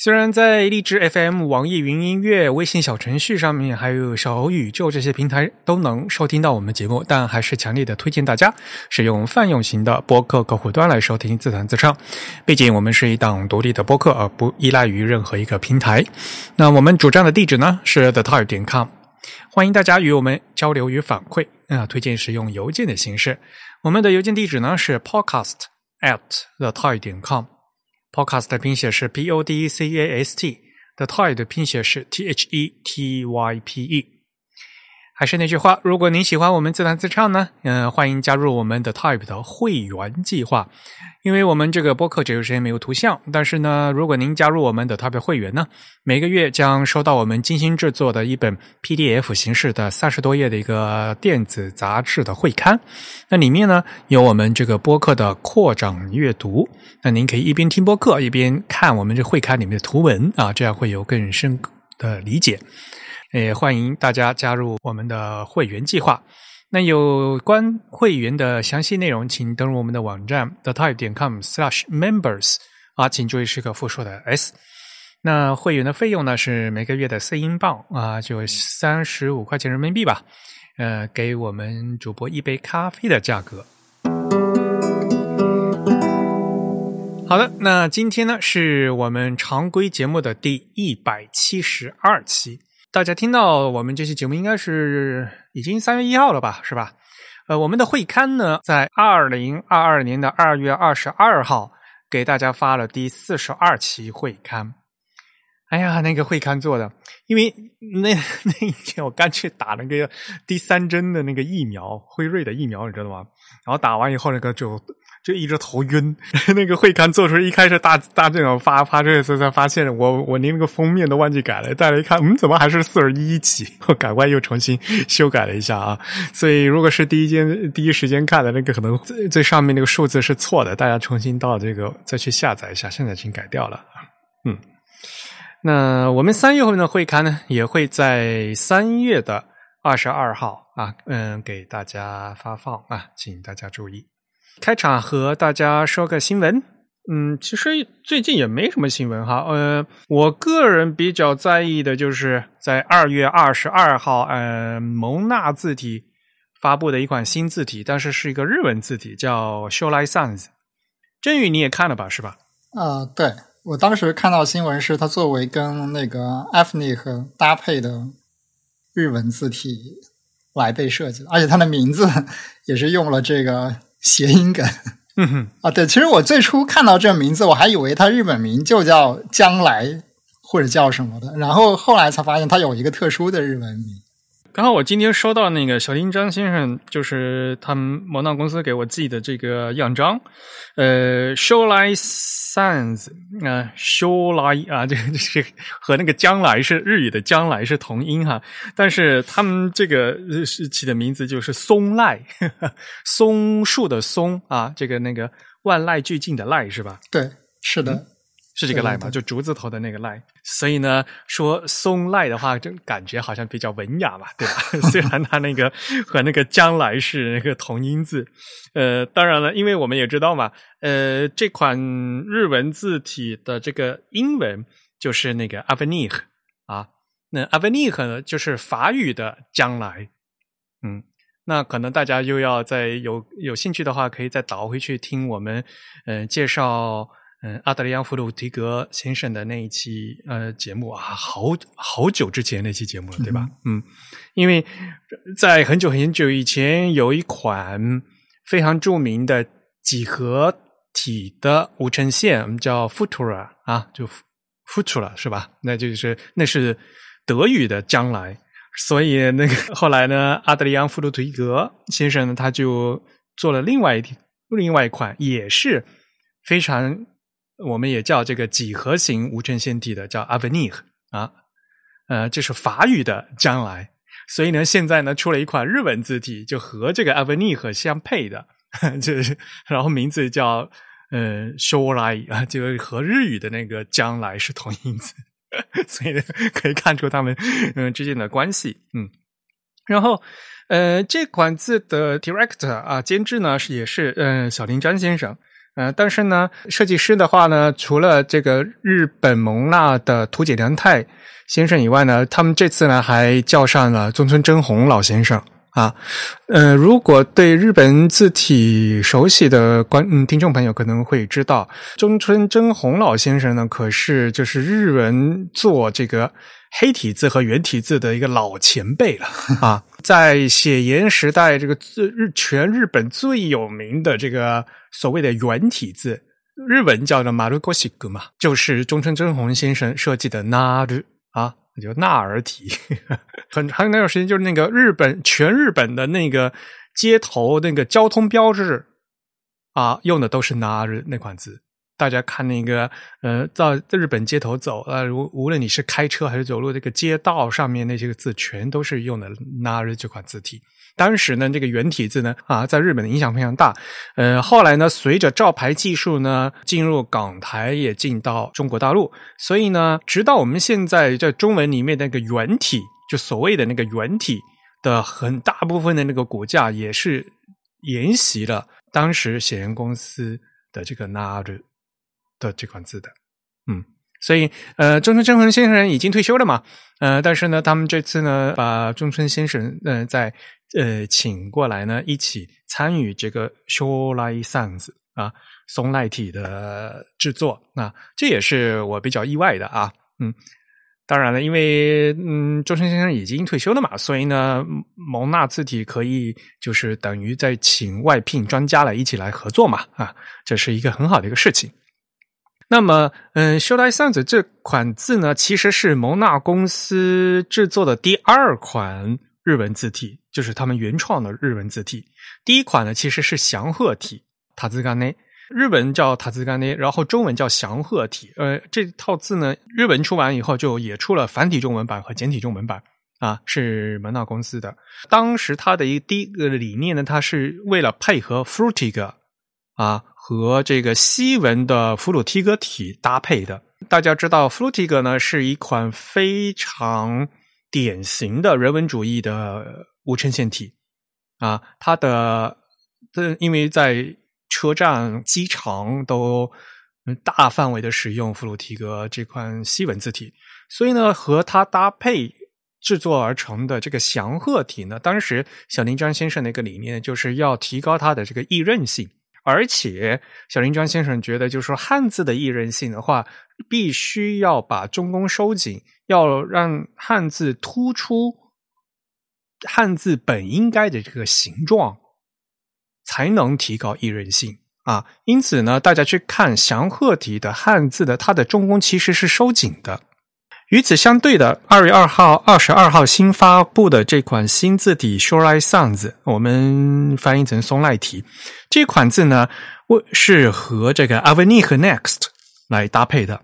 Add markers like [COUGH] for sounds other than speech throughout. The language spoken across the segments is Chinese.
虽然在荔枝 FM、网易云音乐、微信小程序上面，还有小宇宙这些平台都能收听到我们节目，但还是强烈的推荐大家使用泛用型的播客客户端来收听自弹自唱。毕竟我们是一档独立的播客，而不依赖于任何一个平台。那我们主站的地址呢是 the type 点 com，欢迎大家与我们交流与反馈。啊，推荐使用邮件的形式。我们的邮件地址呢是 podcast at the type 点 com。Podcast 的拼写是 P O D C A S T，The Type 的拼写是 T H E T Y P E。还是那句话，如果您喜欢我们自弹自唱呢，嗯，欢迎加入我们的 Type 的会员计划。因为我们这个播客只有声音没有图像，但是呢，如果您加入我们的 Type 会员呢，每个月将收到我们精心制作的一本 PDF 形式的三十多页的一个电子杂志的会刊。那里面呢有我们这个播客的扩展阅读，那您可以一边听播客一边看我们这会刊里面的图文啊，这样会有更深的理解。也欢迎大家加入我们的会员计划。那有关会员的详细内容，请登录我们的网站 the type 点 com slash members 啊，请注意是个复数的 s。那会员的费用呢是每个月的四英镑啊，就三十五块钱人民币吧。呃，给我们主播一杯咖啡的价格。好的，那今天呢是我们常规节目的第一百七十二期。大家听到我们这期节目应该是已经三月一号了吧，是吧？呃，我们的会刊呢，在二零二二年的二月二十二号给大家发了第四十二期会刊。哎呀，那个会刊做的，因为那 [LAUGHS] 那一天我刚去打那个第三针的那个疫苗，辉瑞的疫苗，你知道吗？然后打完以后，那个就。就一直头晕，[LAUGHS] 那个会刊做出一开始大大这种发发这次才发现我我连那个封面都忘记改了，再来一看，嗯，怎么还是四十一期？[LAUGHS] 我赶快又重新修改了一下啊！所以如果是第一间第一时间看的那个，可能最最上面那个数字是错的，大家重新到这个再去下载一下，现在已经改掉了。嗯，那我们三月份的会刊呢，也会在三月的二十二号啊，嗯，给大家发放啊，请大家注意。开场和大家说个新闻，嗯，其实最近也没什么新闻哈，呃，我个人比较在意的就是在二月二十二号，呃，蒙纳字体发布的一款新字体，但是是一个日文字体，叫 Shoulai Sans。真宇你也看了吧，是吧？啊，对我当时看到新闻是它作为跟那个 Ethnic 搭配的日文字体来被设计的，而且它的名字也是用了这个。谐音梗，嗯哼啊，对，其实我最初看到这名字，我还以为它日本名就叫将来或者叫什么的，然后后来才发现它有一个特殊的日文名。刚好我今天收到那个小林张先生，就是他们蒙纳公司给我寄的这个样章，呃，show like sans 啊，show like 啊，这个 [LAUGHS] 这个和那个将来是日语的将来是同音哈，但是他们这个是起的名字就是松赖，[LAUGHS] 松树的松啊，这个那个万籁俱静的籁是吧？对，是的。是这个赖吗？就竹字头的那个赖，所以呢，说松赖的话，就感觉好像比较文雅嘛，对吧？[LAUGHS] 虽然它那个和那个将来是那个同音字，呃，当然了，因为我们也知道嘛，呃，这款日文字体的这个英文就是那个 avenir 啊，那 avenir 呢就是法语的将来，嗯，那可能大家又要再有有兴趣的话，可以再倒回去听我们嗯介绍。嗯，阿德里安·弗鲁提格先生的那一期呃节目啊，好好久之前那期节目了，对吧？嗯，因为在很久很久以前，有一款非常著名的几何体的无衬线，我们叫 Futura 啊，就 Futura 是吧？那就是那是德语的将来，所以那个后来呢，阿德里安·弗鲁提格先生呢，他就做了另外一另外一款，也是非常。我们也叫这个几何形无衬线体的叫 avenir 啊，呃，这是法语的将来，所以呢，现在呢出了一款日文字体，就和这个 Avani 相配的，[LAUGHS] 就是然后名字叫呃 Shorai 啊，就和日语的那个将来是同音字，[LAUGHS] 所以呢可以看出他们嗯之间的关系，嗯，然后呃这款字的 Director 啊监制呢是也是嗯小林詹先生。呃，但是呢，设计师的话呢，除了这个日本蒙纳的土井良太先生以外呢，他们这次呢还叫上了中村真弘老先生啊。呃，如果对日本字体熟悉的观嗯听众朋友可能会知道，中村真弘老先生呢，可是就是日文做这个黑体字和圆体字的一个老前辈了 [LAUGHS] 啊。在写研时代，这个日全日本最有名的这个。所谓的圆体字，日文叫做马鲁ゴ西格嘛，就是中村真弘先生设计的纳日啊，就纳尔体。[LAUGHS] 很还有那段时间，就是那个日本全日本的那个街头那个交通标志啊，用的都是纳日那款字。大家看那个呃，在日本街头走啊，无无论你是开车还是走路，这个街道上面那些个字，全都是用的纳日这款字体。当时呢，这个圆体字呢，啊，在日本的影响非常大。呃，后来呢，随着照牌技术呢进入港台，也进到中国大陆，所以呢，直到我们现在在中文里面那个圆体，就所谓的那个圆体的很大部分的那个骨架，也是沿袭了当时显言公司的这个纳日的这款字的。嗯，所以呃，中村正弘先生已经退休了嘛，呃，但是呢，他们这次呢，把中村先生嗯在呃，请过来呢，一起参与这个 s h o l i Sounds 啊，松赖体的制作。那这也是我比较意外的啊。嗯，当然了，因为嗯，周深先生已经退休了嘛，所以呢，蒙纳字体可以就是等于在请外聘专家来一起来合作嘛。啊，这是一个很好的一个事情。那么，嗯 showdsuns 这款字呢，其实是蒙纳公司制作的第二款。日文字体就是他们原创的日文字体。第一款呢，其实是祥鹤体塔兹干内，日文叫塔兹干内，然后中文叫祥鹤体。呃，这套字呢，日文出完以后就也出了繁体中文版和简体中文版啊，是蒙纳公司的。当时它的一第一个理念呢，它是为了配合 Fruitig 啊和这个西文的弗鲁提格体搭配的。大家知道弗鲁提格呢是一款非常。典型的人文主义的无衬线体啊，它的这因为在车站、机场都大范围的使用弗鲁提格这款西文字体，所以呢，和它搭配制作而成的这个祥鹤体呢，当时小林章先生的一个理念就是要提高它的这个易韧性，而且小林庄先生觉得，就是说汉字的易认性的话，必须要把中宫收紧。要让汉字突出汉字本应该的这个形状，才能提高易认性啊！因此呢，大家去看祥鹤体的汉字的，它的中宫其实是收紧的。与此相对的，二月二号、二十二号新发布的这款新字体 Shorei Sounds，我们翻译成松赖体这款字呢，我是和这个 Avani 和 Next 来搭配的。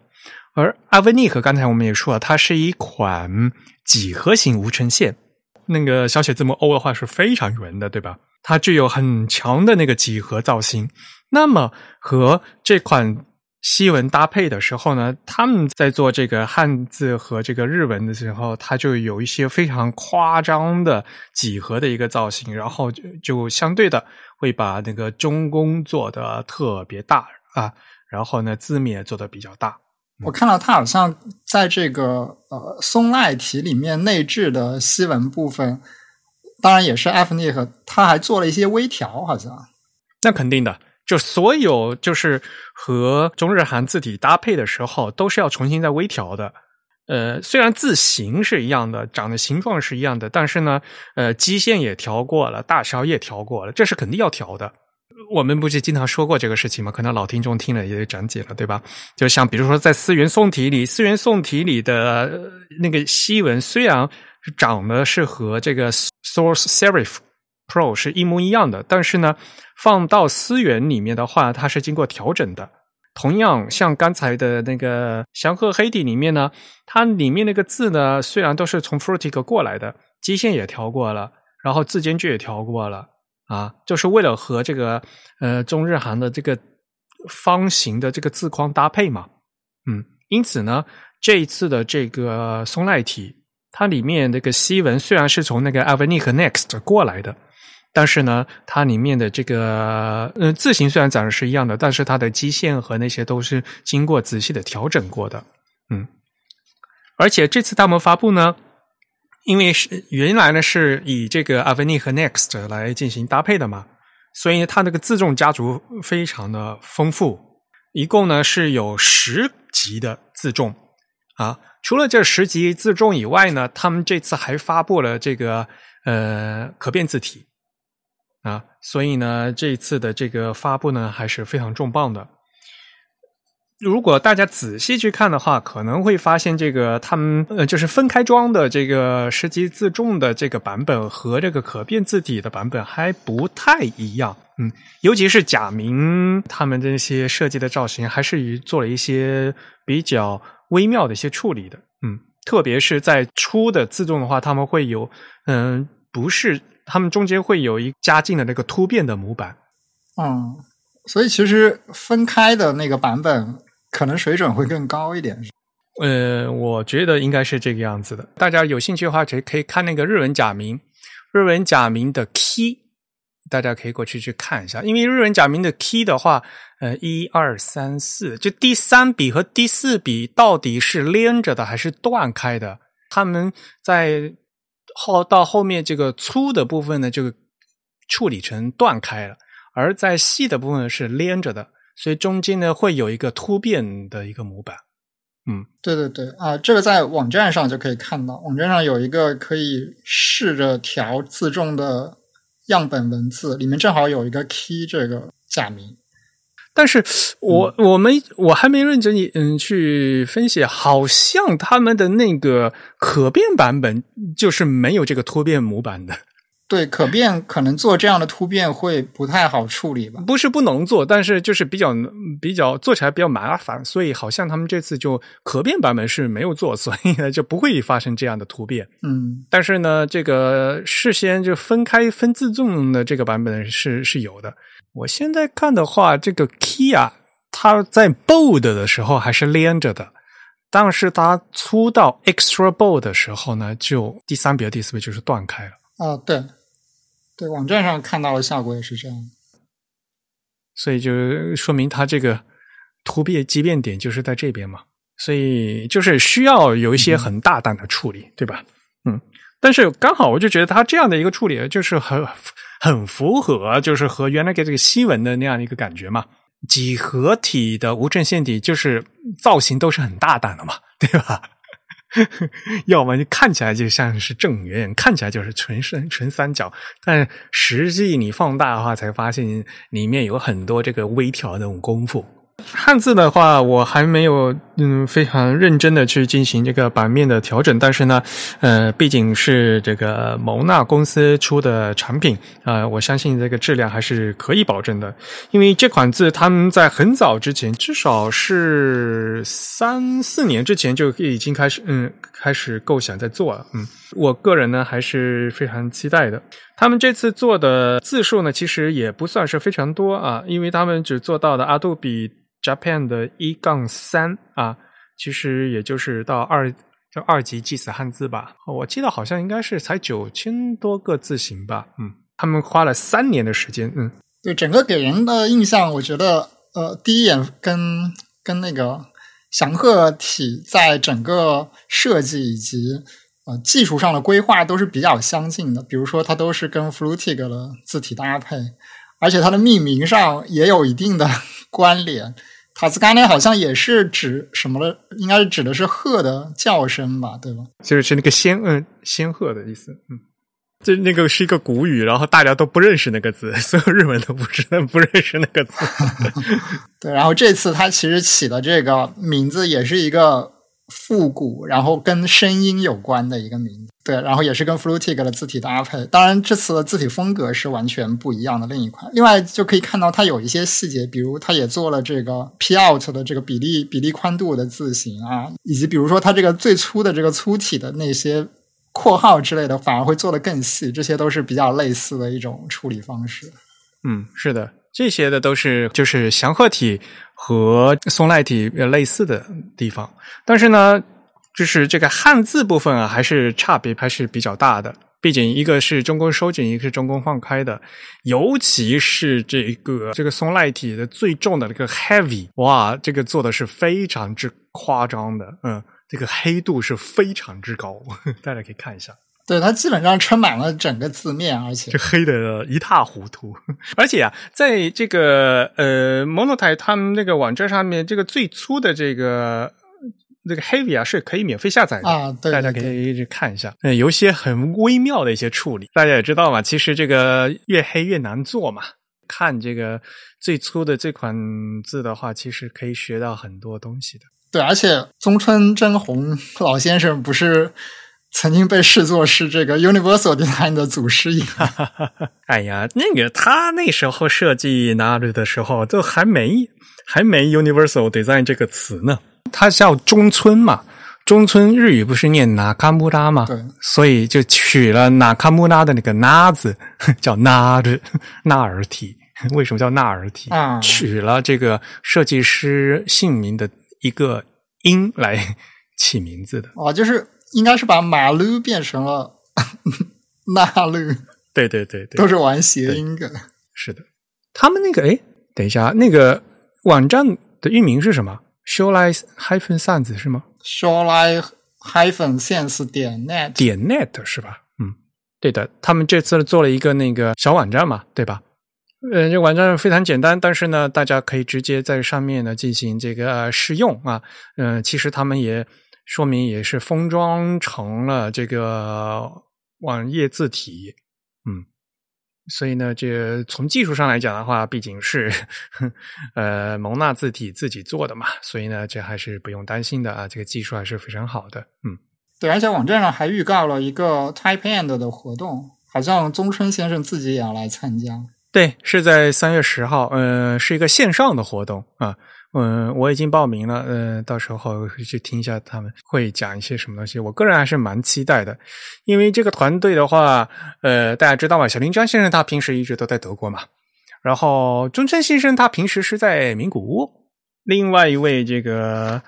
而阿维尼和刚才我们也说了，它是一款几何型无衬线。那个小写字母 O 的话是非常圆的，对吧？它具有很强的那个几何造型。那么和这款西文搭配的时候呢，他们在做这个汉字和这个日文的时候，它就有一些非常夸张的几何的一个造型，然后就就相对的会把那个中宫做的特别大啊，然后呢字面做的比较大。我看到它好像在这个呃松赖体里面内置的西文部分，当然也是 F N 和他还做了一些微调，好像。那肯定的，就所有就是和中日韩字体搭配的时候，都是要重新再微调的。呃，虽然字形是一样的，长的形状是一样的，但是呢，呃，基线也调过了，大小也调过了，这是肯定要调的。我们不是经常说过这个事情吗？可能老听众听了也讲解了，对吧？就像比如说，在思源宋体里，思源宋体里的那个西文，虽然长得是和这个 Source Serif Pro 是一模一样的，但是呢，放到思源里面的话，它是经过调整的。同样，像刚才的那个祥鹤黑体里面呢，它里面那个字呢，虽然都是从 f r u t i g 过来的。基线也调过了，然后字间距也调过了啊，就是为了和这个呃中日韩的这个方形的这个字框搭配嘛。嗯，因此呢，这一次的这个松赖体，它里面那个西文虽然是从那个 Avni 和 Next 过来的。但是呢，它里面的这个呃字形虽然长得是一样的，但是它的基线和那些都是经过仔细的调整过的，嗯。而且这次他们发布呢，因为是原来呢是以这个 Avni 和 Next 来进行搭配的嘛，所以它那个自重家族非常的丰富，一共呢是有十级的自重啊。除了这十级自重以外呢，他们这次还发布了这个呃可变字体。啊，所以呢，这一次的这个发布呢，还是非常重磅的。如果大家仔细去看的话，可能会发现这个他们呃，就是分开装的这个实际自重的这个版本和这个可变字体的版本还不太一样。嗯，尤其是假名他们这些设计的造型，还是做了一些比较微妙的一些处理的。嗯，特别是在初的自重的话，他们会有嗯，不是。他们中间会有一加进的那个突变的模板，嗯，所以其实分开的那个版本可能水准会更高一点。呃，我觉得应该是这个样子的。大家有兴趣的话，可以可以看那个日文假名，日文假名的 key，大家可以过去去看一下。因为日文假名的 key 的话，呃，一二三四，就第三笔和第四笔到底是连着的还是断开的？他们在。后到后面这个粗的部分呢，就处理成断开了；而在细的部分是连着的，所以中间呢会有一个突变的一个模板。嗯，对对对啊，这个在网站上就可以看到，网站上有一个可以试着调自重的样本文字，里面正好有一个 key 这个假名。但是我我们我还没认真嗯去分析，好像他们的那个可变版本就是没有这个突变模板的。对，可变可能做这样的突变会不太好处理吧？不是不能做，但是就是比较比较做起来比较麻烦，所以好像他们这次就可变版本是没有做，所以呢就不会发生这样的突变。嗯，但是呢，这个事先就分开分自重的这个版本是是有的。我现在看的话，这个 key 啊，它在 bold 的时候还是连着的，但是它粗到 extra bold 的时候呢，就第三笔和第四笔就是断开了。啊，对，对，网站上看到的效果也是这样，所以就说明它这个突变畸变点就是在这边嘛，所以就是需要有一些很大胆的处理，对吧？嗯，但是刚好我就觉得它这样的一个处理就是很。很符合，就是和原来给这个西文的那样的一个感觉嘛。几何体的无衬线体，就是造型都是很大胆的嘛，[LAUGHS] 对吧？[LAUGHS] 要么你看起来就像是正圆，看起来就是纯三纯三角，但实际你放大的话，才发现里面有很多这个微调的那种功夫。汉字的话，我还没有嗯非常认真的去进行这个版面的调整，但是呢，呃，毕竟是这个蒙纳公司出的产品啊，我相信这个质量还是可以保证的。因为这款字他们在很早之前，至少是三四年之前就已经开始嗯开始构想在做了。嗯，我个人呢还是非常期待的。他们这次做的字数呢，其实也不算是非常多啊，因为他们只做到了阿杜比。Japan 的一杠三啊，其实也就是到二就二级祭祀汉字吧。我记得好像应该是才九千多个字形吧。嗯，他们花了三年的时间。嗯，对，整个给人的印象，我觉得呃，第一眼跟跟那个祥鹤体在整个设计以及呃技术上的规划都是比较相近的。比如说，它都是跟 Flutig 的字体搭配，而且它的命名上也有一定的 [LAUGHS] 关联。塔斯干内，好像也是指什么了？应该是指的是鹤的叫声吧，对吧？就是是那个仙嗯仙鹤的意思，嗯，就那个是一个古语，然后大家都不认识那个字，[LAUGHS] 所有日文都不知道不认识那个字。[LAUGHS] 对，然后这次他其实起的这个名字也是一个复古，然后跟声音有关的一个名字。对，然后也是跟 Flutig 的字体搭配，当然这次的字体风格是完全不一样的另一款。另外就可以看到它有一些细节，比如它也做了这个 P out 的这个比例比例宽度的字形啊，以及比如说它这个最粗的这个粗体的那些括号之类的，反而会做得更细。这些都是比较类似的一种处理方式。嗯，是的，这些的都是就是祥鹤体和松赖体类似的地方，但是呢，就是这个汉字部分啊，还是差别还是比较大的。毕竟一个是中宫收紧，一个是中宫放开的，尤其是这个这个松赖体的最重的那个 heavy，哇，这个做的是非常之夸张的，嗯，这个黑度是非常之高，[LAUGHS] 大家可以看一下。对，它基本上撑满了整个字面，而且就黑的一塌糊涂。而且啊，在这个呃 Monotype 他们那个网站上面，这个最初的这个。这个 Heavy 啊是可以免费下载的啊，大家可以去看一下。嗯，有一些很微妙的一些处理，大家也知道嘛。其实这个越黑越难做嘛。看这个最初的这款字的话，其实可以学到很多东西的。对，而且中村真弘老先生不是曾经被视作是这个 Universal Design 的祖师爷？[LAUGHS] 哎呀，那个他那时候设计 Naru 的时候，都还没还没 Universal Design 这个词呢。它叫中村嘛，中村日语不是念纳卡穆拉嘛，所以就取了纳卡穆拉的那个“纳”字，[LAUGHS] 叫纳日纳尔体。为什么叫纳尔体？取了这个设计师姓名的一个音来起名字的。哦，就是应该是把马路变成了 [LAUGHS] 纳路。对对对对，都是玩谐音梗。是的，他们那个哎，等一下，那个网站的域名是什么？Shoreline hyphen sans 是吗？Shoreline hyphen sans 点 net 点 net 是吧？嗯，对的，他们这次做了一个那个小网站嘛，对吧？嗯，这网站非常简单，但是呢，大家可以直接在上面呢进行这个试用啊。嗯，其实他们也说明也是封装成了这个网页字体，嗯。所以呢，这从技术上来讲的话，毕竟是 [LAUGHS] 呃蒙纳字体自己做的嘛，所以呢，这还是不用担心的啊，这个技术还是非常好的。嗯，对，而且网站上还预告了一个 Type End 的活动，好像宗春先生自己也要来参加。对，是在三月十号，呃，是一个线上的活动啊。嗯，我已经报名了，嗯，到时候去听一下他们会讲一些什么东西。我个人还是蛮期待的，因为这个团队的话，呃，大家知道嘛，小林张先生他平时一直都在德国嘛，然后中村先生他平时是在名古屋，另外一位这个。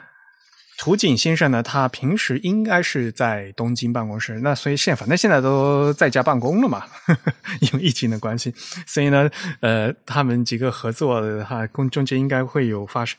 土井先生呢，他平时应该是在东京办公室，那所以现反正现在都在家办公了嘛，[LAUGHS] 因为疫情的关系，所以呢，呃，他们几个合作的话，中中间应该会有发生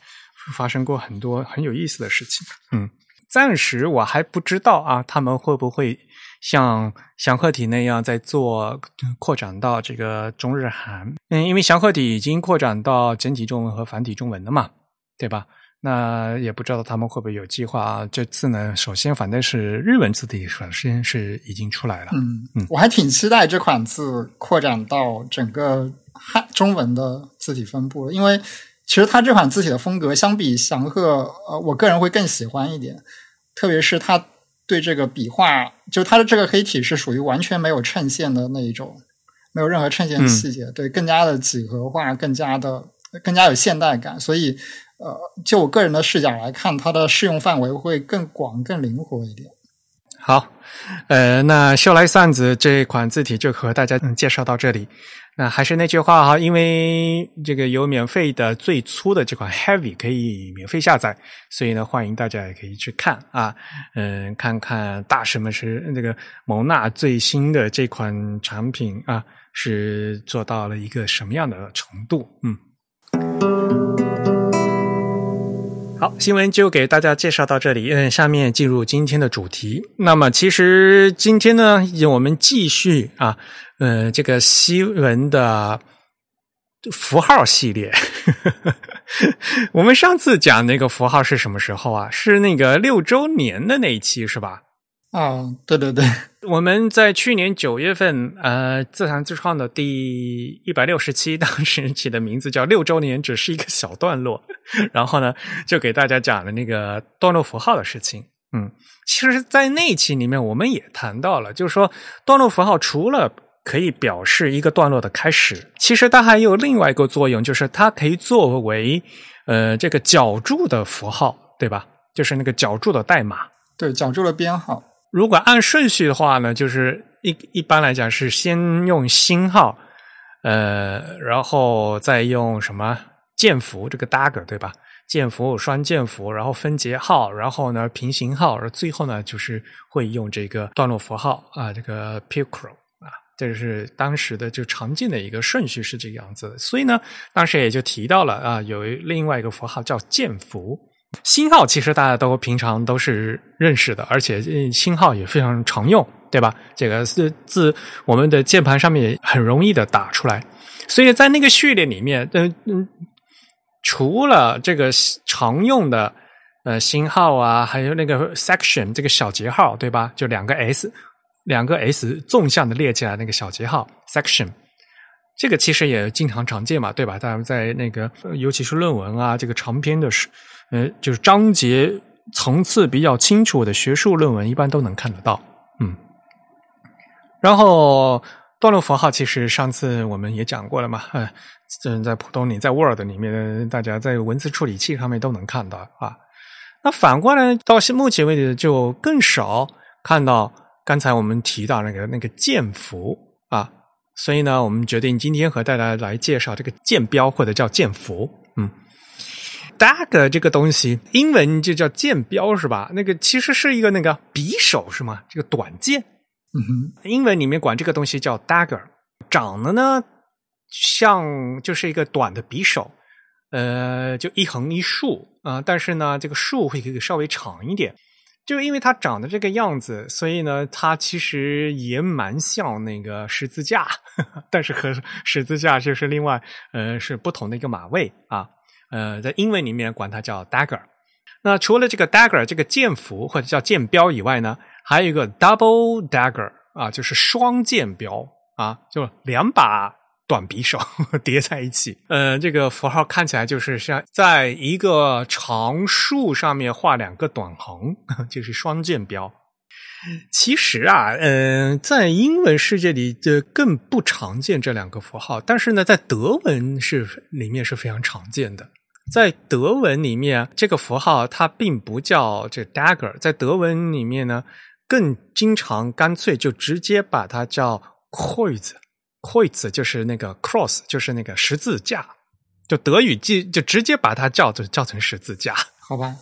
发生过很多很有意思的事情。嗯，暂时我还不知道啊，他们会不会像祥鹤体那样在做扩展到这个中日韩？嗯，因为祥鹤体已经扩展到简体中文和繁体中文了嘛，对吧？那也不知道他们会不会有计划啊？这次呢，首先反正是日文字体，首先是已经出来了。嗯嗯，我还挺期待这款字扩展到整个汉中文的字体分布，因为其实它这款字体的风格相比祥鹤，呃，我个人会更喜欢一点。特别是它对这个笔画，就它的这个黑体是属于完全没有衬线的那一种，没有任何衬线细节，对，更加的几何化，更加的更加有现代感，所以。呃，就我个人的视角来看，它的适用范围会更广、更灵活一点。好，呃，那秀来扇子这款字体就和大家介绍到这里。那还是那句话哈，因为这个有免费的最粗的这款 Heavy 可以免费下载，所以呢，欢迎大家也可以去看啊，嗯，看看大师们是那个蒙纳最新的这款产品啊，是做到了一个什么样的程度？嗯。好，新闻就给大家介绍到这里。嗯，下面进入今天的主题。那么，其实今天呢，我们继续啊，嗯，这个新闻的符号系列。[LAUGHS] 我们上次讲那个符号是什么时候啊？是那个六周年的那一期，是吧？啊，对对对，我们在去年九月份，呃，自弹自创的第一百六十期，当时起的名字叫“六周年”，只是一个小段落。然后呢，就给大家讲了那个段落符号的事情。嗯，其实，在那期里面，我们也谈到了，就是说，段落符号除了可以表示一个段落的开始，其实它还有另外一个作用，就是它可以作为呃这个脚注的符号，对吧？就是那个脚注的代码，对，脚注的编号。如果按顺序的话呢，就是一一般来讲是先用星号，呃，然后再用什么剑符这个 dagger 对吧？剑符、双剑符，然后分节号，然后呢平行号，而最后呢就是会用这个段落符号啊，这个 picro 啊，这是当时的就常见的一个顺序是这个样子。所以呢，当时也就提到了啊，有另外一个符号叫剑符。星号其实大家都平常都是认识的，而且星号也非常常用，对吧？这个字字我们的键盘上面也很容易的打出来，所以在那个序列里面，嗯嗯，除了这个常用的呃星号啊，还有那个 section 这个小节号，对吧？就两个 s，两个 s 纵向的列起来那个小节号 section。这个其实也经常常见嘛，对吧？大家在那个，尤其是论文啊，这个长篇的，呃，就是章节层次比较清楚的学术论文，一般都能看得到。嗯，然后段落符号，其实上次我们也讲过了嘛，嗯，在普通里，在 Word 里面，大家在文字处理器上面都能看到啊。那反过来，到目前为止就更少看到刚才我们提到那个那个剑符啊。所以呢，我们决定今天和大家来介绍这个剑标或者叫剑符。嗯，dagger 这个东西，英文就叫剑标是吧？那个其实是一个那个匕首是吗？这个短剑。嗯哼，英文里面管这个东西叫 dagger，长得呢像就是一个短的匕首，呃，就一横一竖啊，但是呢，这个竖会稍微长一点。就因为它长得这个样子，所以呢，它其实也蛮像那个十字架，[LAUGHS] 但是和十字架就是另外呃是不同的一个马位啊。呃，在英文里面管它叫 dagger。那除了这个 dagger 这个剑符或者叫剑标以外呢，还有一个 double dagger 啊，就是双剑标啊，就两把。短匕首 [LAUGHS] 叠在一起，呃，这个符号看起来就是像在一个长竖上面画两个短横，[LAUGHS] 就是双剑标。其实啊，嗯，在英文世界里，这更不常见这两个符号，但是呢，在德文是里面是非常常见的。在德文里面，这个符号它并不叫这 dagger，在德文里面呢，更经常干脆就直接把它叫 Kreuz。Kreuz 就是那个 cross，就是那个十字架，就德语记就直接把它叫做叫成十字架，好吧。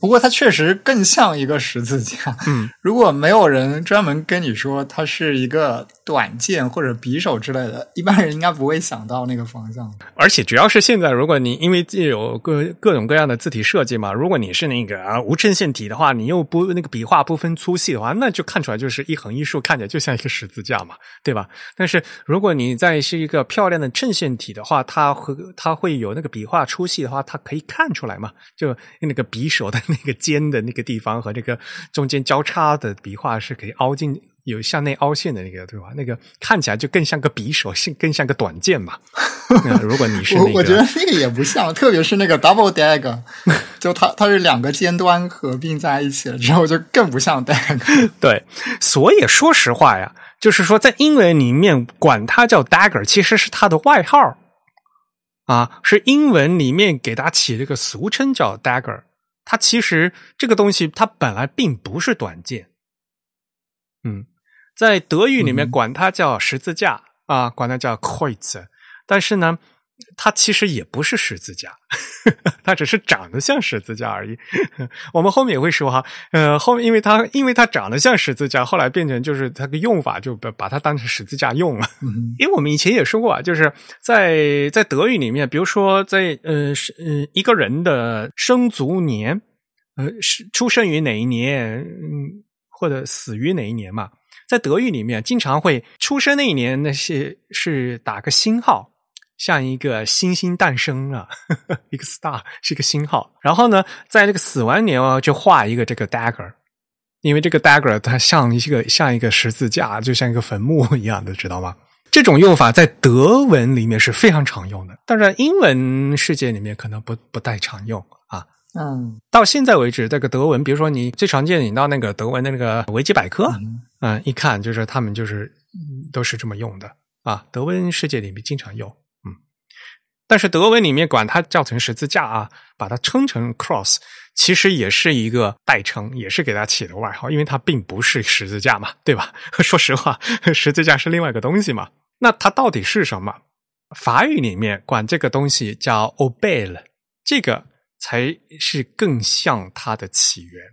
不过它确实更像一个十字架。嗯，[LAUGHS] 如果没有人专门跟你说它是一个短剑或者匕首之类的，一般人应该不会想到那个方向。而且主要是现在，如果你因为有各各种各样的字体设计嘛，如果你是那个啊无衬线体的话，你又不那个笔画不分粗细的话，那就看出来就是一横一竖，看起来就像一个十字架嘛，对吧？但是如果你在是一个漂亮的衬线体的话，它会它会有那个笔画粗细的话，它可以看出来嘛，就那个匕首。的那个尖的那个地方和这个中间交叉的笔画是可以凹进有向内凹陷的那个对吧？那个看起来就更像个匕首，更像个短剑嘛。[LAUGHS] 如果你是那个，我觉得那个也不像，特别是那个 double dagger，[LAUGHS] 就它它是两个尖端合并在一起了之后，就更不像 dagger。[LAUGHS] 对，所以说实话呀，就是说在英文里面管它叫 dagger，其实是它的外号啊，是英文里面给它起了个俗称叫 dagger。它其实这个东西，它本来并不是短剑，嗯，在德语里面管它叫十字架啊，管它叫 Kreuz，但是呢。它其实也不是十字架，[LAUGHS] 它只是长得像十字架而已。[LAUGHS] 我们后面也会说哈，呃，后面因为它因为它长得像十字架，后来变成就是它的用法就把把它当成十字架用了。因为我们以前也说过啊，就是在在德语里面，比如说在呃是呃一个人的生卒年，呃是出生于哪一年，嗯或者死于哪一年嘛，在德语里面经常会出生那一年那些是打个星号。像一个星星诞生了，[LAUGHS] 一个 star 是一个星号。然后呢，在这个死完年哦，就画一个这个 dagger，因为这个 dagger 它像一个像一个十字架，就像一个坟墓一样的，知道吗？这种用法在德文里面是非常常用的，但是英文世界里面可能不不太常用啊。嗯，到现在为止，这个德文，比如说你最常见，你到那个德文的那个维基百科，嗯，一看就是他们就是都是这么用的啊。德文世界里面经常用。但是德文里面管它叫成十字架啊，把它称成 cross，其实也是一个代称，也是给它起的外号，因为它并不是十字架嘛，对吧？[LAUGHS] 说实话，十字架是另外一个东西嘛。那它到底是什么？法语里面管这个东西叫 “obey” 了，这个才是更像它的起源。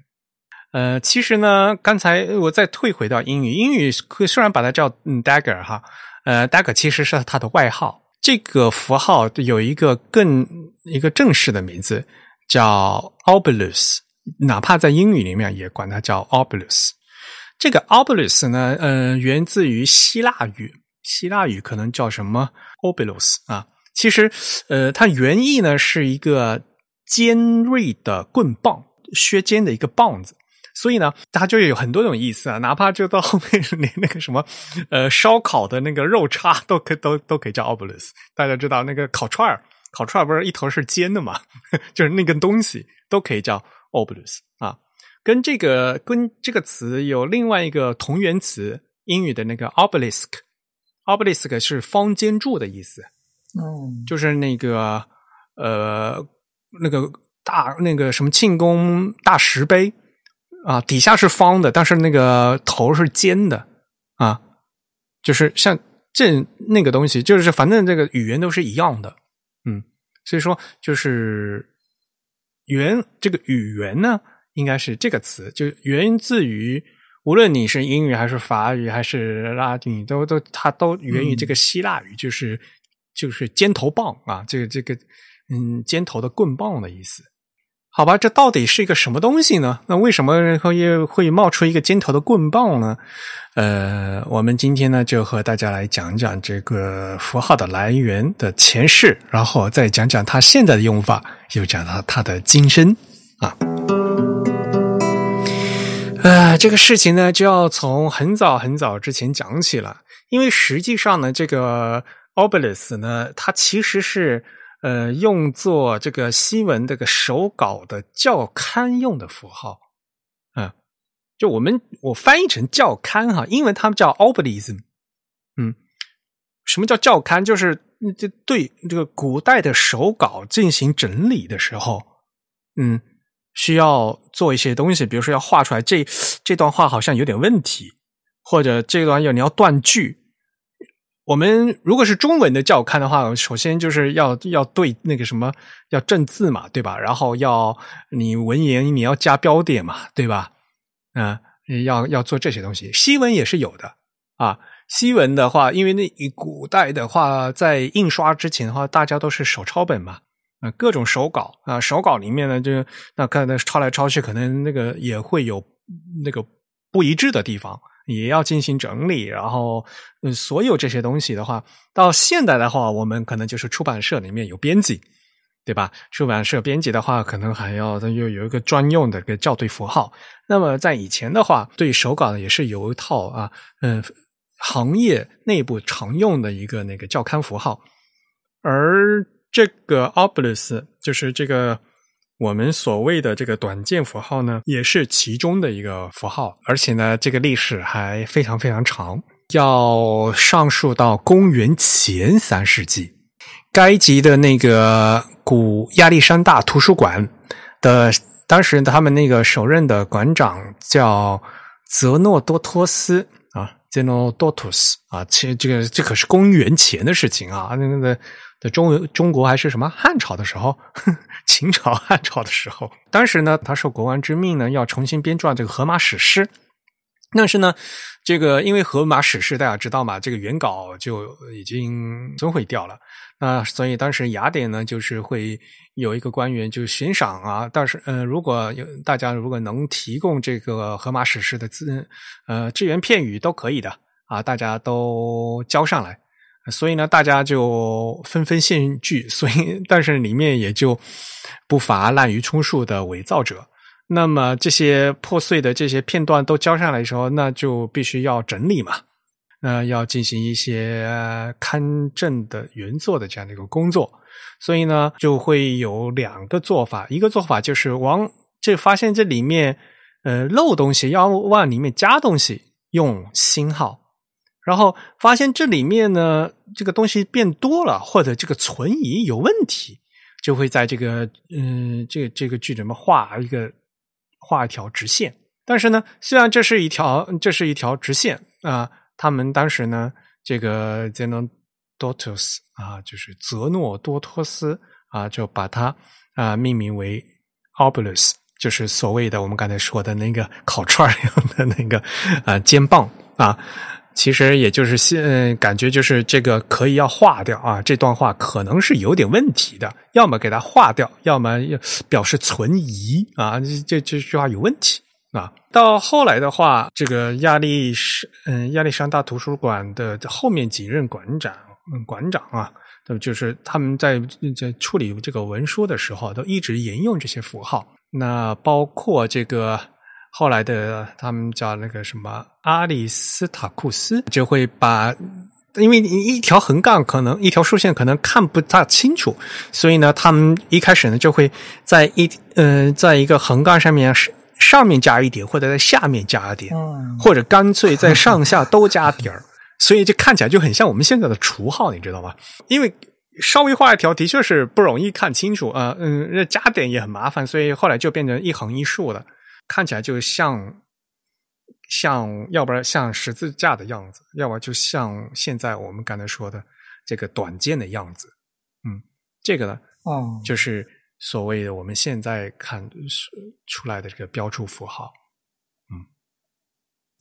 呃，其实呢，刚才我再退回到英语，英语虽然把它叫嗯 dagger 哈，呃，dagger 其实是它的外号。这个符号有一个更一个正式的名字叫 obelus，哪怕在英语里面也管它叫 obelus。这个 obelus 呢，呃，源自于希腊语，希腊语可能叫什么 obelus 啊？其实，呃，它原意呢是一个尖锐的棍棒，削尖的一个棒子。所以呢，它就有很多种意思啊，哪怕就到后面连那个什么，呃，烧烤的那个肉叉都可都都可以叫 obelus，。大家知道那个烤串儿，烤串儿不是一头是尖的嘛，[LAUGHS] 就是那根东西都可以叫 obelus 啊。跟这个跟这个词有另外一个同源词，英语的那个 obelisk，obelisk 是方尖柱的意思，嗯，就是那个呃那个大那个什么庆功大石碑。啊，底下是方的，但是那个头是尖的啊，就是像这那个东西，就是反正这个语言都是一样的，嗯，所以说就是源这个语言呢，应该是这个词，就源自于无论你是英语还是法语还是拉丁，都都它都源于这个希腊语，就是就是尖头棒啊，这个这个嗯尖头的棍棒的意思。好吧，这到底是一个什么东西呢？那为什么会会冒出一个尖头的棍棒呢？呃，我们今天呢就和大家来讲讲这个符号的来源的前世，然后再讲讲它现在的用法，又讲到它的今生啊。呃，这个事情呢就要从很早很早之前讲起了，因为实际上呢，这个 obelisk 呢，它其实是。呃，用作这个新闻这个手稿的教刊用的符号，嗯，就我们我翻译成教刊哈，英文他们叫 obelism，嗯，什么叫教刊？就是这对这个古代的手稿进行整理的时候，嗯，需要做一些东西，比如说要画出来这这段话好像有点问题，或者这段要你要断句。我们如果是中文的教刊的话，首先就是要要对那个什么要正字嘛，对吧？然后要你文言你要加标点嘛，对吧？嗯，要要做这些东西。西文也是有的啊。西文的话，因为那古代的话，在印刷之前的话，大家都是手抄本嘛，啊，各种手稿啊，手稿里面呢，就那看那抄来抄去，可能那个也会有那个不一致的地方。也要进行整理，然后，嗯，所有这些东西的话，到现代的话，我们可能就是出版社里面有编辑，对吧？出版社编辑的话，可能还要又有一个专用的个校对符号。那么在以前的话，对手稿也是有一套啊，嗯，行业内部常用的一个那个校刊符号。而这个 obelisk 就是这个。我们所谓的这个短剑符号呢，也是其中的一个符号，而且呢，这个历史还非常非常长，要上溯到公元前三世纪。该集的那个古亚历山大图书馆的当时他们那个首任的馆长叫泽诺多托斯啊，Zenodotus 啊，其实这个这可是公元前的事情啊，那个。在中中国还是什么汉朝的时候，[LAUGHS] 秦朝汉朝的时候，当时呢，他受国王之命呢，要重新编撰这个《荷马史诗》。但是呢，这个因为《荷马史诗》大家知道嘛，这个原稿就已经损毁掉了。那所以当时雅典呢，就是会有一个官员就悬赏啊，但是呃，如果有大家如果能提供这个《荷马史诗》的字呃只言片语都可以的啊，大家都交上来。所以呢，大家就纷纷献剧，所以但是里面也就不乏滥竽充数的伪造者。那么这些破碎的这些片段都交上来的时候，那就必须要整理嘛，那要进行一些勘证的原作的这样的一个工作。所以呢，就会有两个做法，一个做法就是往这发现这里面呃漏东西，要往里面加东西，用星号。然后发现这里面呢，这个东西变多了，或者这个存疑有问题，就会在这个嗯这这个句里面画一个画一条直线。但是呢，虽然这是一条这是一条直线啊，他们当时呢这个 Zenodotus 啊，就是泽诺多托斯啊，就把它啊命名为 Obulus，就是所谓的我们刚才说的那个烤串一样的那个啊肩膀啊。其实也就是现感觉就是这个可以要划掉啊，这段话可能是有点问题的，要么给它划掉，要么表示存疑啊，这这句话有问题啊。到后来的话，这个亚历山嗯亚历山大图书馆的后面几任馆长嗯馆长啊，那么就是他们在在处理这个文书的时候，都一直沿用这些符号，那包括这个。后来的他们叫那个什么阿里斯塔库斯，就会把，因为你一条横杠可能一条竖线可能看不大清楚，所以呢，他们一开始呢就会在一嗯，在一个横杠上面上面加一点，或者在下面加一点，或者干脆在上下都加点儿，[LAUGHS] 所以就看起来就很像我们现在的除号，你知道吗？因为稍微画一条的确是不容易看清楚啊，嗯，加点也很麻烦，所以后来就变成一横一竖了。看起来就像，像要不然像十字架的样子，要不然就像现在我们刚才说的这个短剑的样子。嗯，这个呢，哦，就是所谓的我们现在看出来的这个标注符号。嗯，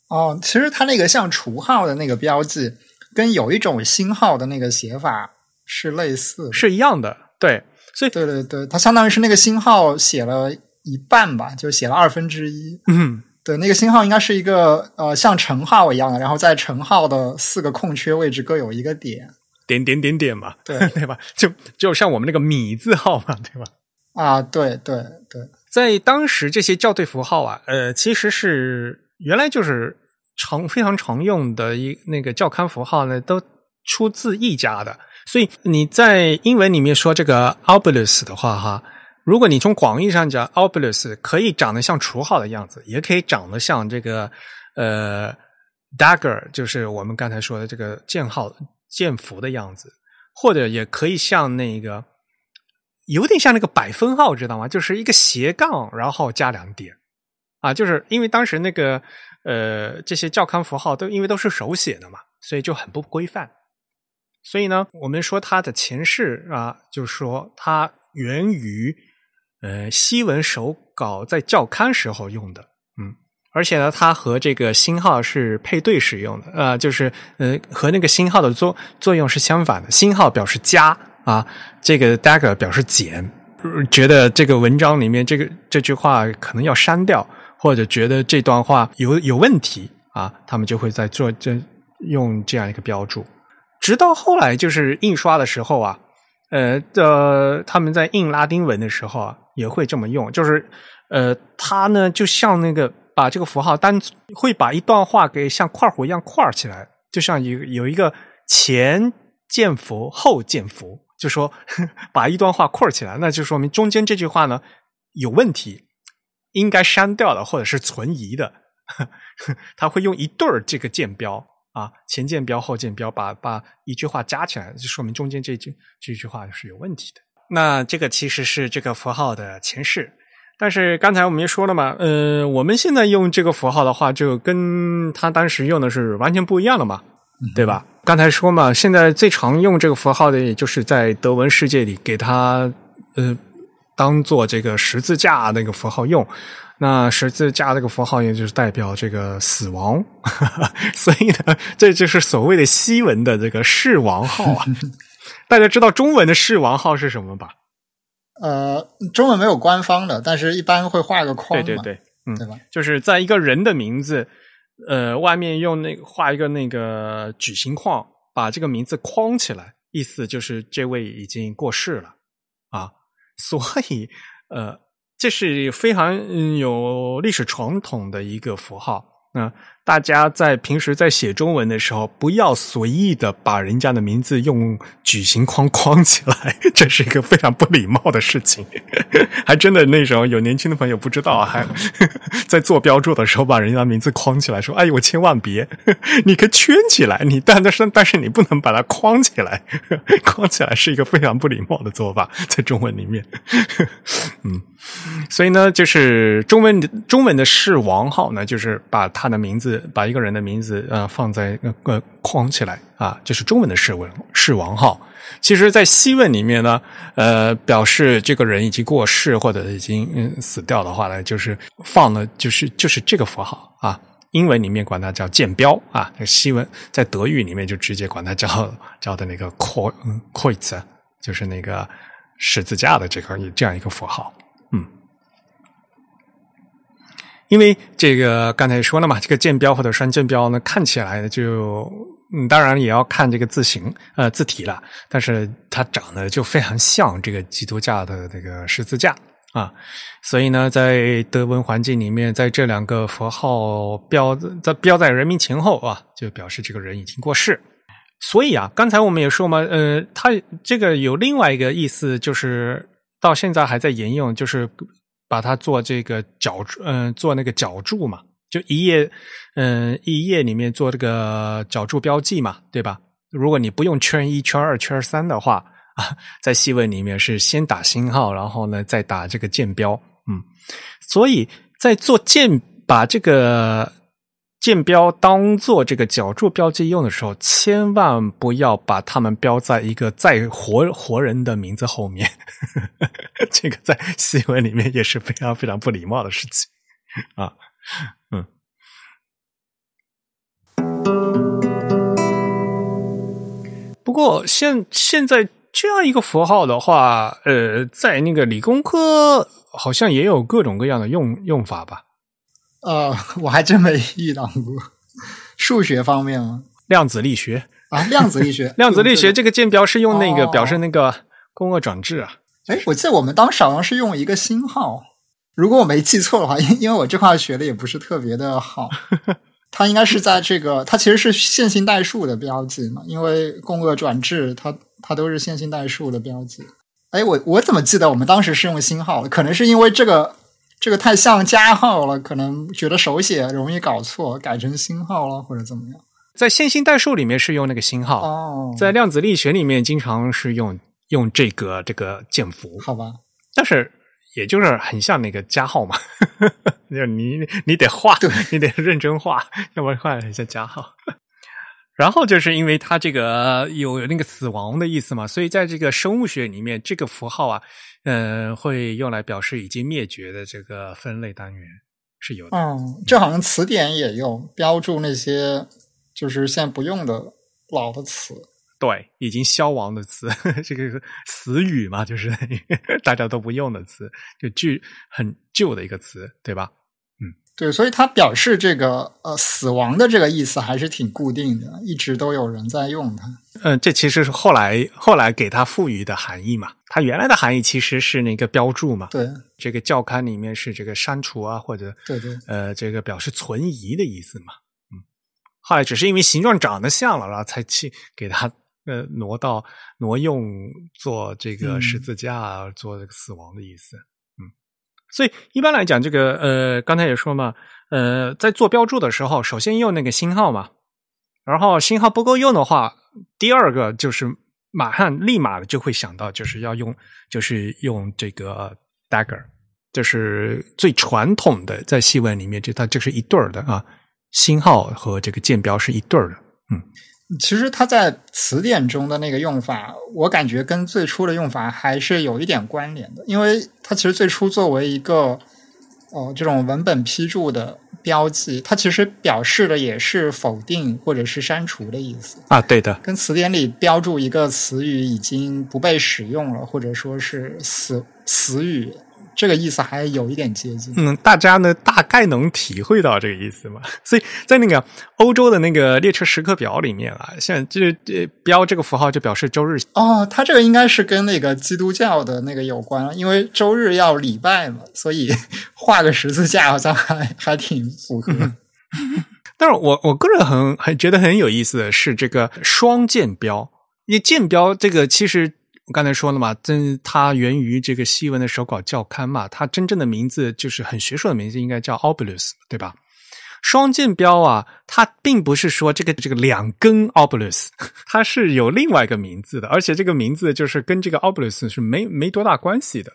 哦，其实它那个像除号的那个标记，跟有一种星号的那个写法是类似，是一样的。对，所以对对对，它相当于是那个星号写了。一半吧，就写了二分之一。嗯，对，那个星号应该是一个呃，像乘号一样的，然后在乘号的四个空缺位置各有一个点，点点点点嘛，对 [LAUGHS] 对吧？就就像我们那个米字号嘛，对吧？啊，对对对，在当时这些校对符号啊，呃，其实是原来就是常非常常用的一那个教刊符号呢，都出自一家的，所以你在英文里面说这个 obelus 的话，哈。如果你从广义上讲，obulus 可以长得像除号的样子，也可以长得像这个呃 dagger，就是我们刚才说的这个箭号箭符的样子，或者也可以像那个有点像那个百分号，知道吗？就是一个斜杠，然后加两点啊，就是因为当时那个呃这些教刊符号都因为都是手写的嘛，所以就很不规范。所以呢，我们说它的前世啊，就是说它源于。呃，西文手稿在校刊时候用的，嗯，而且呢，它和这个星号是配对使用的，啊，就是呃，和那个星号的作作用是相反的，星号表示加啊，这个 dagger 表示减，觉得这个文章里面这个这句话可能要删掉，或者觉得这段话有有问题啊，他们就会在做这用这样一个标注，直到后来就是印刷的时候啊，呃的他们在印拉丁文的时候啊。也会这么用，就是，呃，它呢就像那个把这个符号单会把一段话给像块弧一样块起来，就像有有一个前键符后键符，就说 [LAUGHS] 把一段话块起来，那就说明中间这句话呢有问题，应该删掉的或者是存疑的，[LAUGHS] 他会用一对儿这个箭标啊，前键标后键标，把把一句话加起来，就说明中间这句这句话是有问题的。那这个其实是这个符号的前世，但是刚才我们也说了嘛，呃，我们现在用这个符号的话，就跟他当时用的是完全不一样了嘛，对吧？刚才说嘛，现在最常用这个符号的，也就是在德文世界里给他呃当做这个十字架那个符号用。那十字架这个符号，也就是代表这个死亡，[LAUGHS] 所以呢，这就是所谓的西文的这个世王号啊。[LAUGHS] 大家知道中文的世王号是什么吧？呃，中文没有官方的，但是一般会画个框，对对对，嗯，对吧？就是在一个人的名字，呃，外面用那个画一个那个矩形框，把这个名字框起来，意思就是这位已经过世了啊。所以，呃，这是非常有历史传统的一个符号。那大家在平时在写中文的时候，不要随意的把人家的名字用矩形框框起来，这是一个非常不礼貌的事情。[LAUGHS] 还真的那时候有年轻的朋友不知道，还 [LAUGHS] 在做标注的时候把人家名字框起来，说：“哎，我千万别，[LAUGHS] 你可以圈起来，你但是但是你不能把它框起来，框起来是一个非常不礼貌的做法，在中文里面。”嗯。所以呢，就是中文中文的世王号呢，就是把他的名字，把一个人的名字呃放在呃框起来啊，就是中文的世文世王号。其实，在西文里面呢，呃，表示这个人已经过世或者已经嗯死掉的话呢，就是放的就是就是这个符号啊。英文里面管它叫剑标啊，西文在德语里面就直接管它叫叫的那个 Kreuz，就是那个十字架的这个这样一个符号。因为这个刚才说了嘛，这个剑标或者双剑标呢，看起来就嗯，当然也要看这个字形呃字体了，但是它长得就非常像这个基督教的这个十字架啊，所以呢，在德文环境里面，在这两个符号标在标在人名前后啊，就表示这个人已经过世。所以啊，刚才我们也说嘛，呃，它这个有另外一个意思，就是到现在还在沿用，就是。把它做这个脚注，嗯，做那个脚注嘛，就一页，嗯，一页里面做这个脚注标记嘛，对吧？如果你不用圈一、圈二、圈三的话，啊，在细问里面是先打星号，然后呢再打这个箭标，嗯，所以在做箭，把这个。箭标当做这个脚注标记用的时候，千万不要把它们标在一个在活活人的名字后面。[LAUGHS] 这个在新闻里面也是非常非常不礼貌的事情 [LAUGHS] 啊。嗯。不过现现在这样一个符号的话，呃，在那个理工科好像也有各种各样的用用法吧。呃，[LAUGHS] 我还真没遇到过数学方面吗？量子力学啊，量子力学，[LAUGHS] 量子力学这个箭标是用那个表示那个共轭转置啊。哎，我记得我们当时好像是用一个星号，如果我没记错的话，因因为我这块学的也不是特别的好，[LAUGHS] 它应该是在这个，它其实是线性代数的标记嘛，因为共轭转置它它都是线性代数的标记。哎，我我怎么记得我们当时是用星号的？可能是因为这个。这个太像加号了，可能觉得手写容易搞错，改成星号了或者怎么样。在线性代数里面是用那个星号哦，在量子力学里面经常是用用这个这个键符，好吧？但是也就是很像那个加号嘛，[LAUGHS] 就你你得画，你得认真画，要不然画很像加号。[LAUGHS] 然后就是因为它这个有那个死亡的意思嘛，所以在这个生物学里面，这个符号啊。嗯，会用来表示已经灭绝的这个分类单元是有的。嗯，这好像词典也用标注那些就是现在不用的老的词。对，已经消亡的词，[LAUGHS] 这个词语嘛，就是 [LAUGHS] 大家都不用的词，就旧很旧的一个词，对吧？对，所以它表示这个呃死亡的这个意思还是挺固定的，一直都有人在用它。嗯，这其实是后来后来给它赋予的含义嘛。它原来的含义其实是那个标注嘛。对，这个教刊里面是这个删除啊，或者对对，呃，这个表示存疑的意思嘛。嗯，后来只是因为形状长得像了，然后才去给它呃挪到挪用做这个十字架，做这个死亡的意思。所以一般来讲，这个呃，刚才也说嘛，呃，在做标注的时候，首先用那个星号嘛，然后星号不够用的话，第二个就是马上立马就会想到，就是要用，就是用这个 dagger，就是最传统的在戏文里面，这它就是一对儿的啊，星号和这个箭标是一对儿的，嗯。其实它在词典中的那个用法，我感觉跟最初的用法还是有一点关联的，因为它其实最初作为一个哦这种文本批注的标记，它其实表示的也是否定或者是删除的意思啊，对的，跟词典里标注一个词语已经不被使用了，或者说是死死语。这个意思还有一点接近，嗯，大家呢大概能体会到这个意思嘛？[LAUGHS] 所以在那个欧洲的那个列车时刻表里面啊，像这这标这个符号就表示周日哦，它这个应该是跟那个基督教的那个有关，因为周日要礼拜嘛，所以画个十字架好像还还挺符合。但是我我个人很很觉得很有意思的是这个双剑标，因为剑标这个其实我刚才说了嘛，真它源于这个西文的手稿教刊嘛，它真正的名字就是很学术的名字，应该叫 obulus，对吧？双剑标啊，它并不是说这个这个两根 obulus，[LAUGHS] 它是有另外一个名字的，而且这个名字就是跟这个 obulus 是没没多大关系的。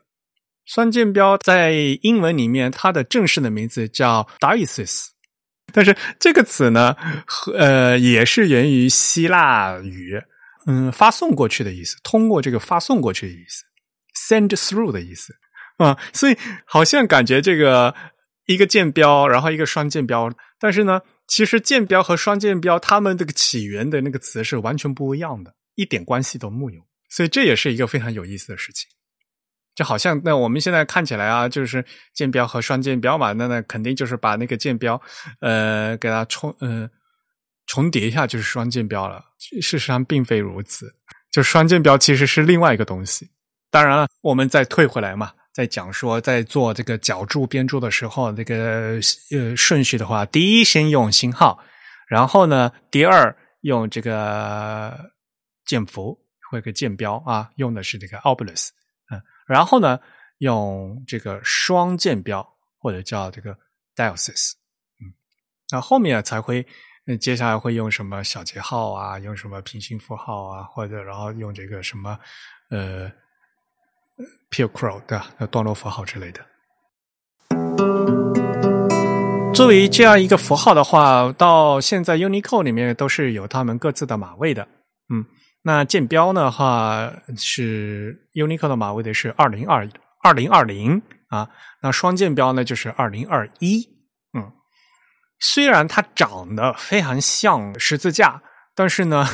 双剑标在英文里面，它的正式的名字叫 diasis。但是这个词呢，呃，也是源于希腊语，嗯，发送过去的意思，通过这个发送过去的意思，send through 的意思啊，所以好像感觉这个一个箭标，然后一个双箭标，但是呢，其实箭标和双箭标它们这个起源的那个词是完全不一样的，一点关系都木有，所以这也是一个非常有意思的事情。就好像那我们现在看起来啊，就是箭标和双箭标嘛，那那肯定就是把那个箭标，呃，给它冲呃重叠一下就是双剑标了。事实上并非如此，就双剑标其实是另外一个东西。当然了，我们再退回来嘛，在讲说在做这个脚注编注的时候，这个呃顺序的话，第一先用星号，然后呢，第二用这个剑符或者剑标啊，用的是这个 obulus 嗯。然后呢，用这个双剑标或者叫这个 diocese，嗯，那后面才会，那接下来会用什么小节号啊，用什么平行符号啊，或者然后用这个什么呃 p i l c r o 对吧？段落符号之类的。作为这样一个符号的话，到现在 Unicode 里面都是有他们各自的码位的，嗯。那剑标的话是 Unicode 的码位的是二零二二零二零啊，那双箭标呢就是二零二一。虽然它长得非常像十字架，但是呢，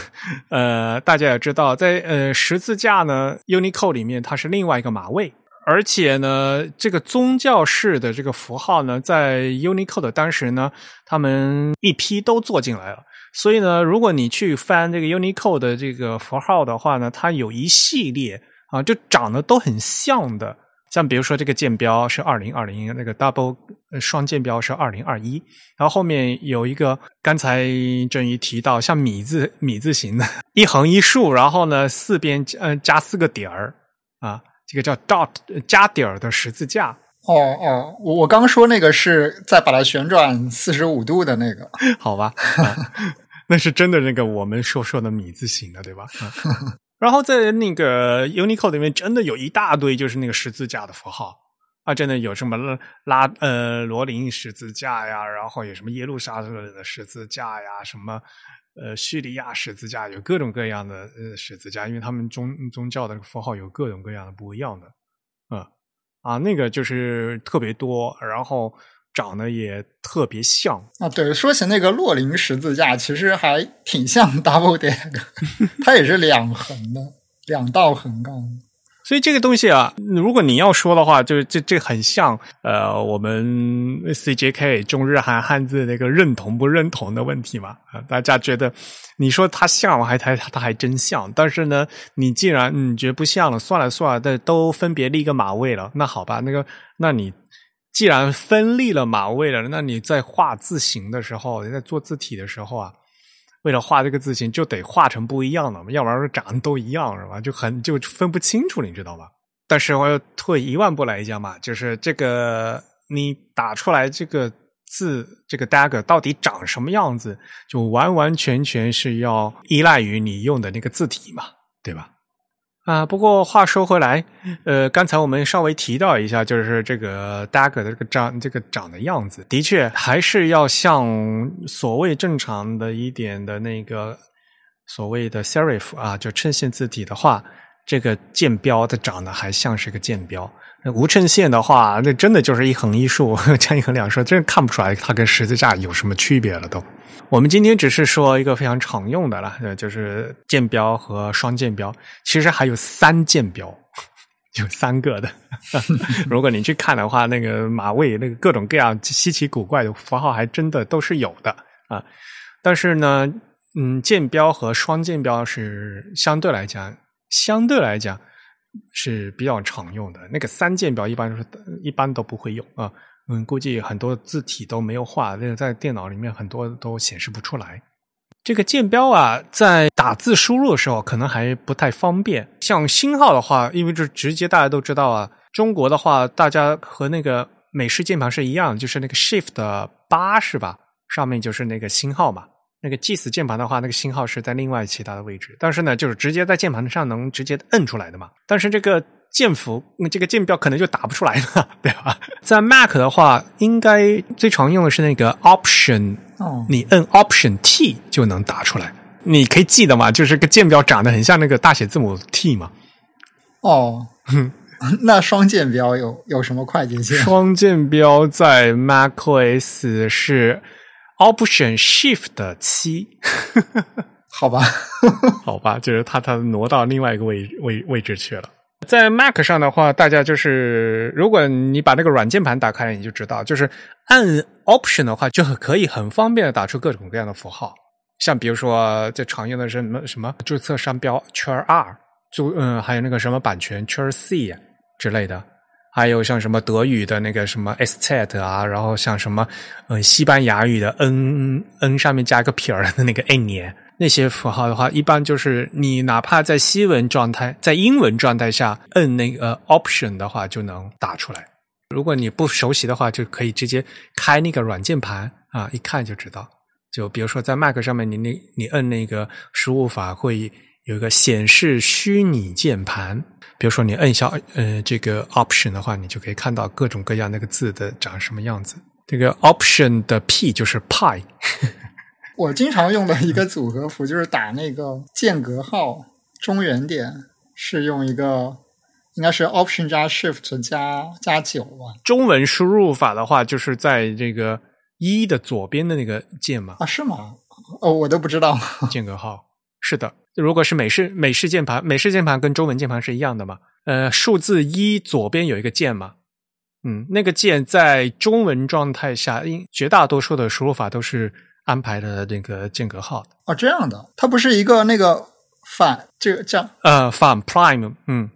呃，大家也知道，在呃十字架呢 Unicode 里面它是另外一个码位，而且呢，这个宗教式的这个符号呢，在 Unicode 当时呢，他们一批都做进来了。所以呢，如果你去翻这个 Unicode 的这个符号的话呢，它有一系列啊，就长得都很像的。像比如说这个剑标是二零二零，那个 double 双剑标是二零二一，然后后面有一个刚才郑宇提到像米字米字形的，一横一竖，然后呢四边嗯加四个点儿啊，这个叫 dot 加点儿的十字架。哦哦，我我刚说那个是在把它旋转四十五度的那个，[LAUGHS] 好吧，[LAUGHS] 那是真的那个我们说说的米字形的，对吧？[LAUGHS] 然后在那个 Unicode 里面，真的有一大堆就是那个十字架的符号啊，真的有什么拉呃罗林十字架呀，然后有什么耶路撒冷的十字架呀，什么呃叙利亚十字架，有各种各样的呃十字架，因为他们宗宗教的符号有各种各样的不一样的，嗯。啊，那个就是特别多，然后长得也特别像啊。对，说起那个洛林十字架，其实还挺像 [LAUGHS] double deck，它也是两横的，两道横杠。所以这个东西啊，如果你要说的话，就是这这很像呃，我们 CJK 中日韩汉字那个认同不认同的问题嘛啊，大家觉得你说它像，还它它还真像，但是呢，你既然你觉得不像了，算了算了，但都分别立个马位了，那好吧，那个那你既然分立了马位了，那你在画字形的时候，你在做字体的时候啊。为了画这个字形，就得画成不一样的，要不然长得都一样是吧？就很就分不清楚，你知道吧？但是我要退一万步来讲嘛，就是这个你打出来这个字，这个 dagger 到底长什么样子，就完完全全是要依赖于你用的那个字体嘛，对吧？啊，不过话说回来，呃，刚才我们稍微提到一下，就是这个 dagger 的这个长这个长的样子，的确还是要像所谓正常的一点的那个所谓的 serif 啊，就衬线字体的话，这个剑标它长得还像是个剑标。那无衬线的话，那真的就是一横一竖，[LAUGHS] 加一横两竖，真看不出来它跟十字架有什么区别了都。我们今天只是说一个非常常用的了，呃，就是剑标和双剑标。其实还有三剑标，[LAUGHS] 有三个的。[LAUGHS] 如果你去看的话，那个马位那个各种各样稀奇古怪的符号，还真的都是有的啊。但是呢，嗯，剑标和双剑标是相对来讲，相对来讲是比较常用的。那个三键标一般是一般都不会用啊。嗯，估计很多字体都没有画，那个在电脑里面很多都显示不出来。这个键标啊，在打字输入的时候可能还不太方便。像星号的话，因为这直接大家都知道啊，中国的话，大家和那个美式键盘是一样，就是那个 Shift 八是吧？上面就是那个星号嘛。那个 GS 键盘的话，那个信号是在另外其他的位置，但是呢，就是直接在键盘上能直接摁出来的嘛。但是这个键符，这个键标可能就打不出来了，[LAUGHS] 对吧？在 Mac 的话，应该最常用的是那个 Option，哦，你摁 Option T 就能打出来。你可以记得嘛，就是个键标长得很像那个大写字母 T 嘛。哦，[LAUGHS] 那双键标有有什么快捷键？[LAUGHS] 双键标在 macOS 是 Option Shift 七，[LAUGHS] 好吧，[LAUGHS] 好吧，就是它它挪到另外一个位位位置去了。在 Mac 上的话，大家就是如果你把那个软键盘打开，你就知道，就是按 Option 的话，就很可以很方便的打出各种各样的符号。像比如说，最常用的是什么什么注册商标圈 R，注嗯，还有那个什么版权圈 C 之类的，还有像什么德语的那个什么 Estet 啊，然后像什么呃西班牙语的 N N 上面加个撇儿的那个 N 年那些符号的话，一般就是你哪怕在西文状态、在英文状态下摁那个 Option 的话，就能打出来。如果你不熟悉的话，就可以直接开那个软键盘啊，一看就知道。就比如说在 Mac 上面，你那你摁那个输入法会有一个显示虚拟键盘。比如说你摁一下呃这个 Option 的话，你就可以看到各种各样那个字的长什么样子。这个 Option 的 P 就是 Pi。[LAUGHS] 我经常用的一个组合符就是打那个间隔号中原点，是用一个应该是 Option 加 Shift 加加九吧？中文输入法的话，就是在这个一的左边的那个键嘛，啊，是吗？哦，我都不知道。间隔号是的。如果是美式美式键盘，美式键盘跟中文键盘是一样的嘛？呃，数字一左边有一个键嘛？嗯，那个键在中文状态下，因绝大多数的输入法都是安排的那个间隔号的。哦，这样的，它不是一个那个反这个这样，呃，反 prime，嗯，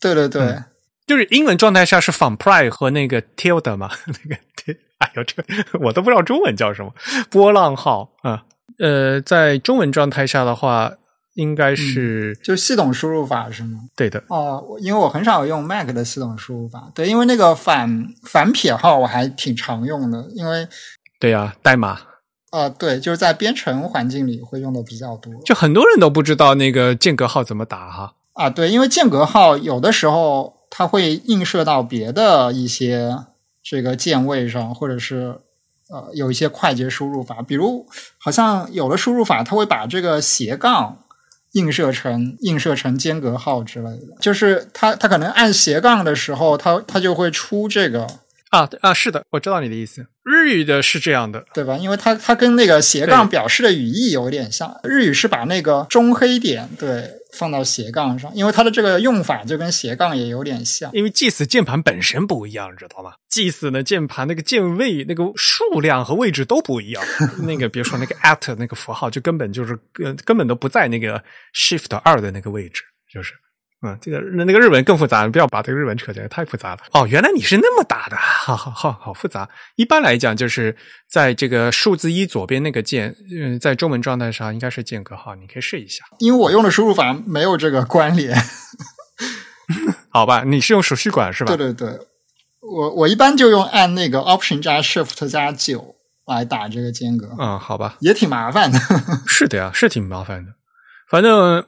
对对对，就是英文状态下是反 prime 和那个 tilde 嘛，[LAUGHS] 那个哎呦，这个我都不知道中文叫什么，波浪号啊。呃，在中文状态下的话，应该是、就系统输入法是吗？对的。哦，我因为我很少用 Mac 的系统输入法，对，因为那个反反撇号我还挺常用的，因为对呀、代码呃，对，就是在编程环境里会用的比较多就很多人都不知道那个间隔号怎么打哈。啊，对，因为间隔号有的时候它会映射到别的一些这个键位上，或者是呃有一些快捷输入法，比如好像有的输入法它会把这个斜杠。映射成映射成间隔号之类的，就是它它可能按斜杠的时候，它它就会出这个啊啊，是的，我知道你的意思。日语的是这样的，对吧？因为它它跟那个斜杠表示的语义有点像，日语是把那个中黑点对放到斜杠上，因为它的这个用法就跟斜杠也有点像。因为 GIS 键盘本身不一样，你知道吗？GIS 的键盘那个键位那个数量和位置都不一样。[LAUGHS] 那个别说那个 at 那个符号，就根本就是根根本都不在那个 Shift 二的那个位置，就是。嗯，这个那那个日文更复杂，不要把这个日文扯进来，太复杂了。哦，原来你是那么打的，好好好好复杂。一般来讲，就是在这个数字一左边那个键，嗯，在中文状态上应该是间隔号，你可以试一下。因为我用的输入法没有这个关联。[LAUGHS] 好吧，你是用手续管是吧？对对对，我我一般就用按那个 Option 加 Shift 加九来打这个间隔，嗯，好吧，也挺麻烦的。[LAUGHS] 是的呀，是挺麻烦的。反正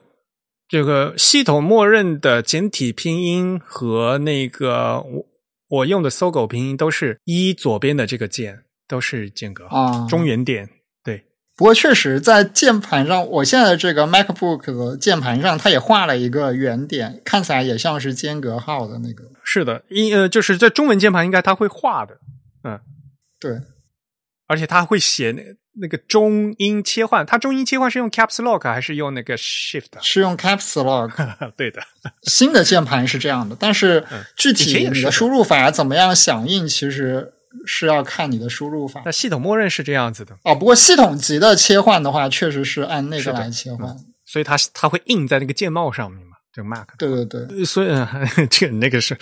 这个系统默认的简体拼音和那个我我用的搜狗拼音都是一左边的这个键都是间隔号，啊中原点。对，不过确实，在键盘上，我现在的这个 MacBook 的键盘上，它也画了一个圆点，看起来也像是间隔号的那个。是的，因呃，就是在中文键盘应该它会画的，嗯，对，而且它会写那那个中英切换，它中英切换是用 Caps Lock 还是用那个 Shift？是用 Caps Lock。[LAUGHS] 对的，新的键盘是这样的，但是具体你的输入法怎么样响应，其实是要看你的输入法那。系统默认是这样子的。哦，不过系统级的切换的话，确实是按那个来切换。所以它它会印在那个键帽上面嘛，这个 mark。对对对，所以 [LAUGHS] 这个那个是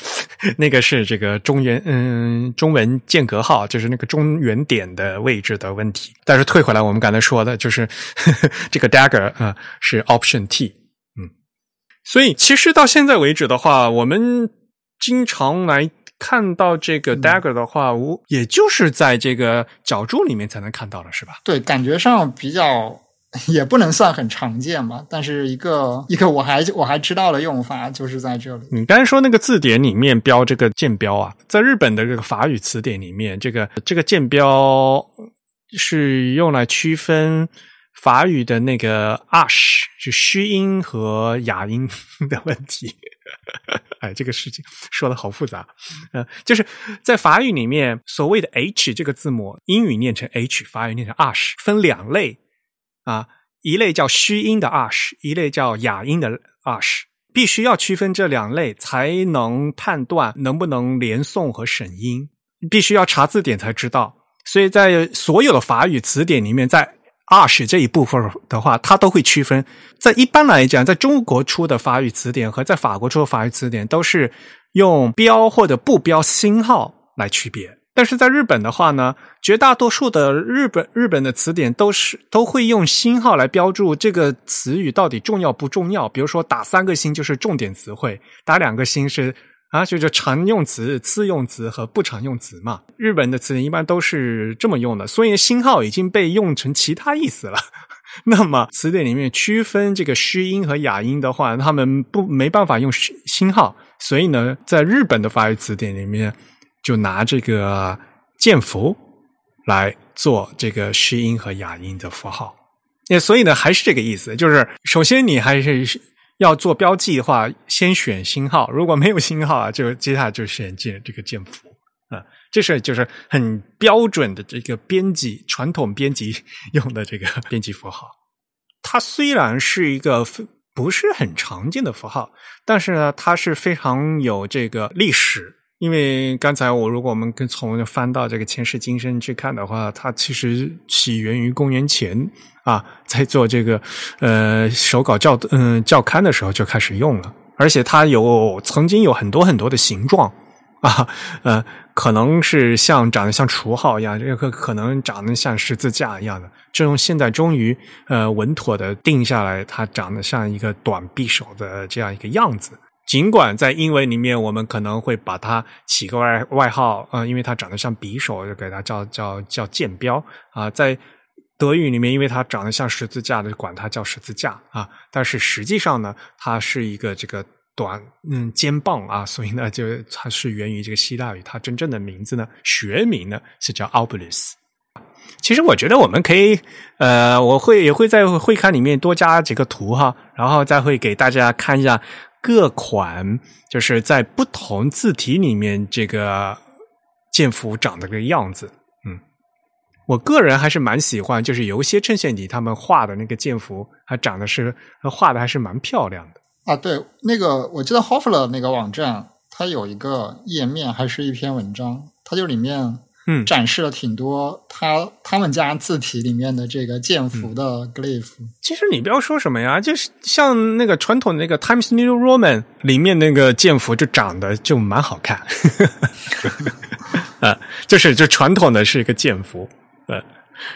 那个是这个中原嗯中文间隔号，就是那个中原点的位置的问题。但是退回来，我们刚才说的就是 [LAUGHS] 这个 dagger 啊是 option T，嗯，所以其实到现在为止的话，我们经常来看到这个 dagger 的话，我也就是在这个角柱里面才能看到了，是吧？对，感觉上比较。[LAUGHS] 也不能算很常见吧，但是一个一个我还我还知道的用法就是在这里。你刚才说那个字典里面标这个剑标啊，在日本的这个法语词典里面，这个这个剑标是用来区分法语的那个 ash 是虚音和哑音 [LAUGHS] 的问题。哎，这个事情说的好复杂。呃，就是在法语里面，所谓的 h 这个字母，英语念成 h，法语念成 ash，分两类。啊，一类叫虚音的 ash，一类叫哑音的 ash，必须要区分这两类，才能判断能不能连诵和省音。必须要查字典才知道。所以在所有的法语词典里面，在 ash 这一部分的话，它都会区分。在一般来讲，在中国出的法语词典和在法国出的法语词典，都是用标或者不标星号来区别。但是在日本的话呢，绝大多数的日本日本的词典都是都会用星号来标注这个词语到底重要不重要。比如说打三个星就是重点词汇，打两个星是啊，就是常用词、次用词和不常用词嘛。日本的词典一般都是这么用的，所以星号已经被用成其他意思了。[LAUGHS] 那么词典里面区分这个虚音和哑音的话，他们不没办法用星号，所以呢，在日本的法语词典里面。就拿这个剑符来做这个虚音和哑音的符号，那所以呢，还是这个意思，就是首先你还是要做标记的话，先选星号，如果没有星号啊，就接下来就选键这个剑符啊，这是就是很标准的这个编辑传统编辑用的这个编辑符号。它虽然是一个不是很常见的符号，但是呢，它是非常有这个历史。因为刚才我如果我们跟从翻到这个前世今生去看的话，它其实起源于公元前啊，在做这个呃手稿教嗯教刊的时候就开始用了，而且它有曾经有很多很多的形状啊，呃，可能是像长得像除号一样，这个可能长得像十字架一样的，这种现在终于呃稳妥的定下来，它长得像一个短匕首的这样一个样子。尽管在英文里面，我们可能会把它起个外外号，呃，因为它长得像匕首，就给它叫叫叫剑标啊。在德语里面，因为它长得像十字架的，管它叫十字架啊。但是实际上呢，它是一个这个短嗯尖棒啊，所以呢，就它是源于这个希腊语。它真正的名字呢，学名呢是叫 Obelisk。其实我觉得我们可以，呃，我会也会在会刊里面多加几个图哈，然后再会给大家看一下。各款就是在不同字体里面，这个剑符长的个样子。嗯，我个人还是蛮喜欢，就是有一些衬线体他们画的那个剑符，还长得是画的还是蛮漂亮的啊。对，那个我记得 Hoffler 那个网站，它有一个页面，还是一篇文章，它就里面。嗯，展示了挺多他他们家字体里面的这个剑符的 glyph。其实你不要说什么呀，就是像那个传统那个 Times New Roman 里面那个剑符，就长得就蛮好看。[LAUGHS] 啊，就是就传统的是一个剑符，呃，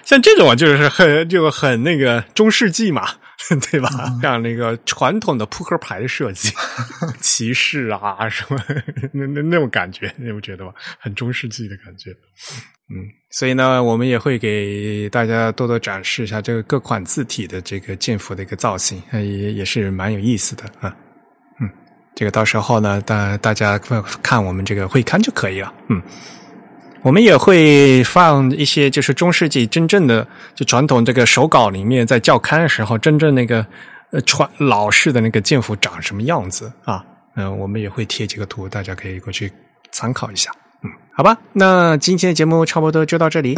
像这种就是很就很那个中世纪嘛。[LAUGHS] 对吧？像那个传统的扑克牌的设计，[LAUGHS] 骑士啊什么，[LAUGHS] 那那那种感觉，你不觉得吗？很中世纪的感觉。嗯，所以呢，我们也会给大家多多展示一下这个各款字体的这个剑符的一个造型，也也是蛮有意思的啊。嗯，这个到时候呢，大大家看我们这个会刊就可以了。嗯。我们也会放一些，就是中世纪真正的就传统这个手稿里面，在校刊的时候，真正那个呃传老式的那个剑符长什么样子啊？嗯，我们也会贴几个图，大家可以过去参考一下。嗯，好吧，那今天的节目差不多就到这里。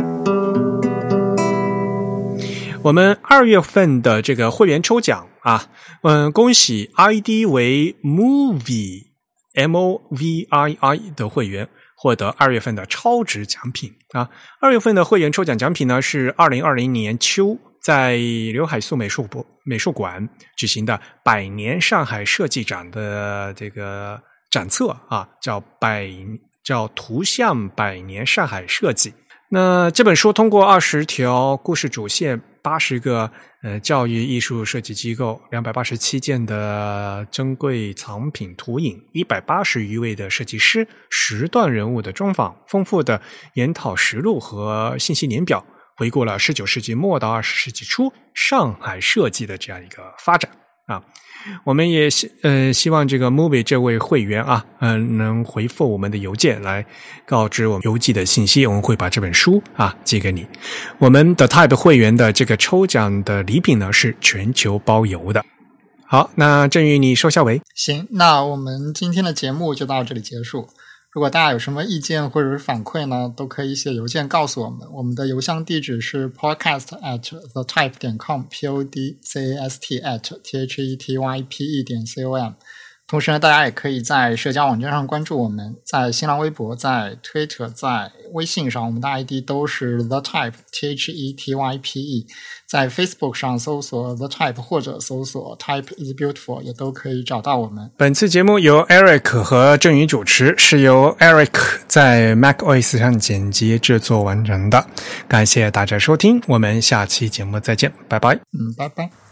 我们二月份的这个会员抽奖啊，嗯，恭喜 ID 为 movie m o v i i 的会员。获得二月份的超值奖品啊！二月份的会员抽奖奖品呢是二零二零年秋在刘海粟美术博美术馆举行的百年上海设计展的这个展册啊，叫百叫图像百年上海设计。那这本书通过二十条故事主线，八十个呃教育艺术设计机构，两百八十七件的珍贵藏品图影，一百八十余位的设计师，十段人物的专访，丰富的研讨实录和信息年表，回顾了十九世纪末到二十世纪初上海设计的这样一个发展。啊。我们也希呃希望这个 movie 这位会员啊，嗯，能回复我们的邮件来告知我们邮寄的信息，我们会把这本书啊寄给你。我们的 Type 会员的这个抽奖的礼品呢是全球包邮的。好，那郑宇你收下为行，那我们今天的节目就到这里结束。如果大家有什么意见或者是反馈呢，都可以写邮件告诉我们。我们的邮箱地址是 podcast at the type 点 com，p o d c a s t at t h e t y p e 点 c o m。同时呢，大家也可以在社交网站上关注我们，在新浪微博、在 Twitter、在微信上，我们的 ID 都是 The Type T H E T Y P E。在 Facebook 上搜索 The Type 或者搜索 Type is Beautiful，也都可以找到我们。本次节目由 Eric 和郑宇主持，是由 Eric 在 MacOS 上剪辑制作完成的。感谢大家收听，我们下期节目再见，拜拜。嗯，拜拜。